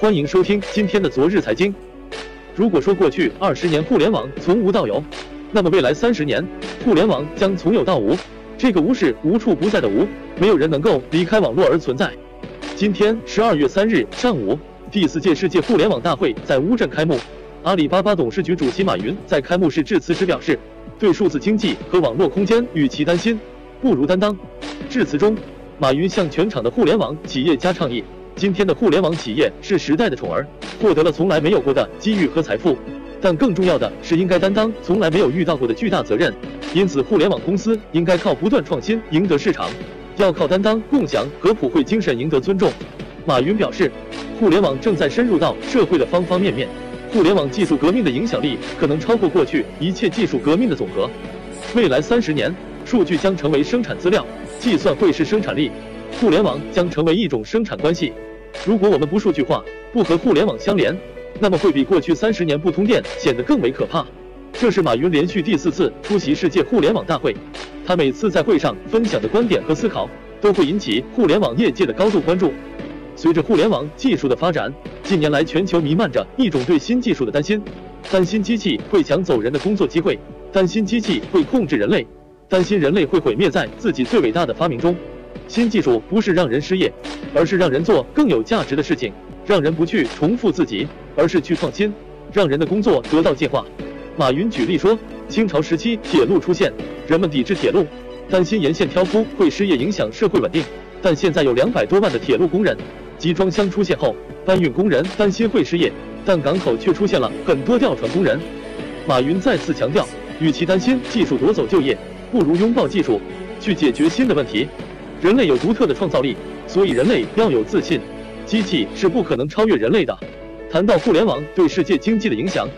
欢迎收听今天的昨日财经。如果说过去二十年互联网从无到有，那么未来三十年互联网将从有到无。这个无是无处不在的无，没有人能够离开网络而存在。今天十二月三日上午，第四届世界互联网大会在乌镇开幕。阿里巴巴董事局主席马云在开幕式致辞时表示，对数字经济和网络空间，与其担心，不如担当。致辞中，马云向全场的互联网企业家倡议。今天的互联网企业是时代的宠儿，获得了从来没有过的机遇和财富，但更重要的是应该担当从来没有遇到过的巨大责任。因此，互联网公司应该靠不断创新赢得市场，要靠担当、共享和普惠精神赢得尊重。马云表示，互联网正在深入到社会的方方面面，互联网技术革命的影响力可能超过过去一切技术革命的总和。未来三十年，数据将成为生产资料，计算会是生产力，互联网将成为一种生产关系。如果我们不数据化，不和互联网相连，那么会比过去三十年不通电显得更为可怕。这是马云连续第四次出席世界互联网大会，他每次在会上分享的观点和思考，都会引起互联网业界的高度关注。随着互联网技术的发展，近年来全球弥漫着一种对新技术的担心，担心机器会抢走人的工作机会，担心机器会控制人类，担心人类会毁灭在自己最伟大的发明中。新技术不是让人失业，而是让人做更有价值的事情，让人不去重复自己，而是去创新，让人的工作得到进化。马云举例说，清朝时期铁路出现，人们抵制铁路，担心沿线挑夫会失业，影响社会稳定。但现在有两百多万的铁路工人。集装箱出现后，搬运工人担心会失业，但港口却出现了很多吊船工人。马云再次强调，与其担心技术夺走就业，不如拥抱技术，去解决新的问题。人类有独特的创造力，所以人类要有自信。机器是不可能超越人类的。谈到互联网对世界经济的影响，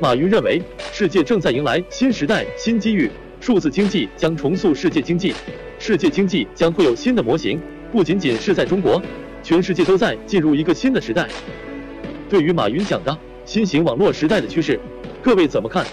马云认为世界正在迎来新时代、新机遇，数字经济将重塑世界经济，世界经济将会有新的模型。不仅仅是在中国，全世界都在进入一个新的时代。对于马云讲的新型网络时代的趋势，各位怎么看？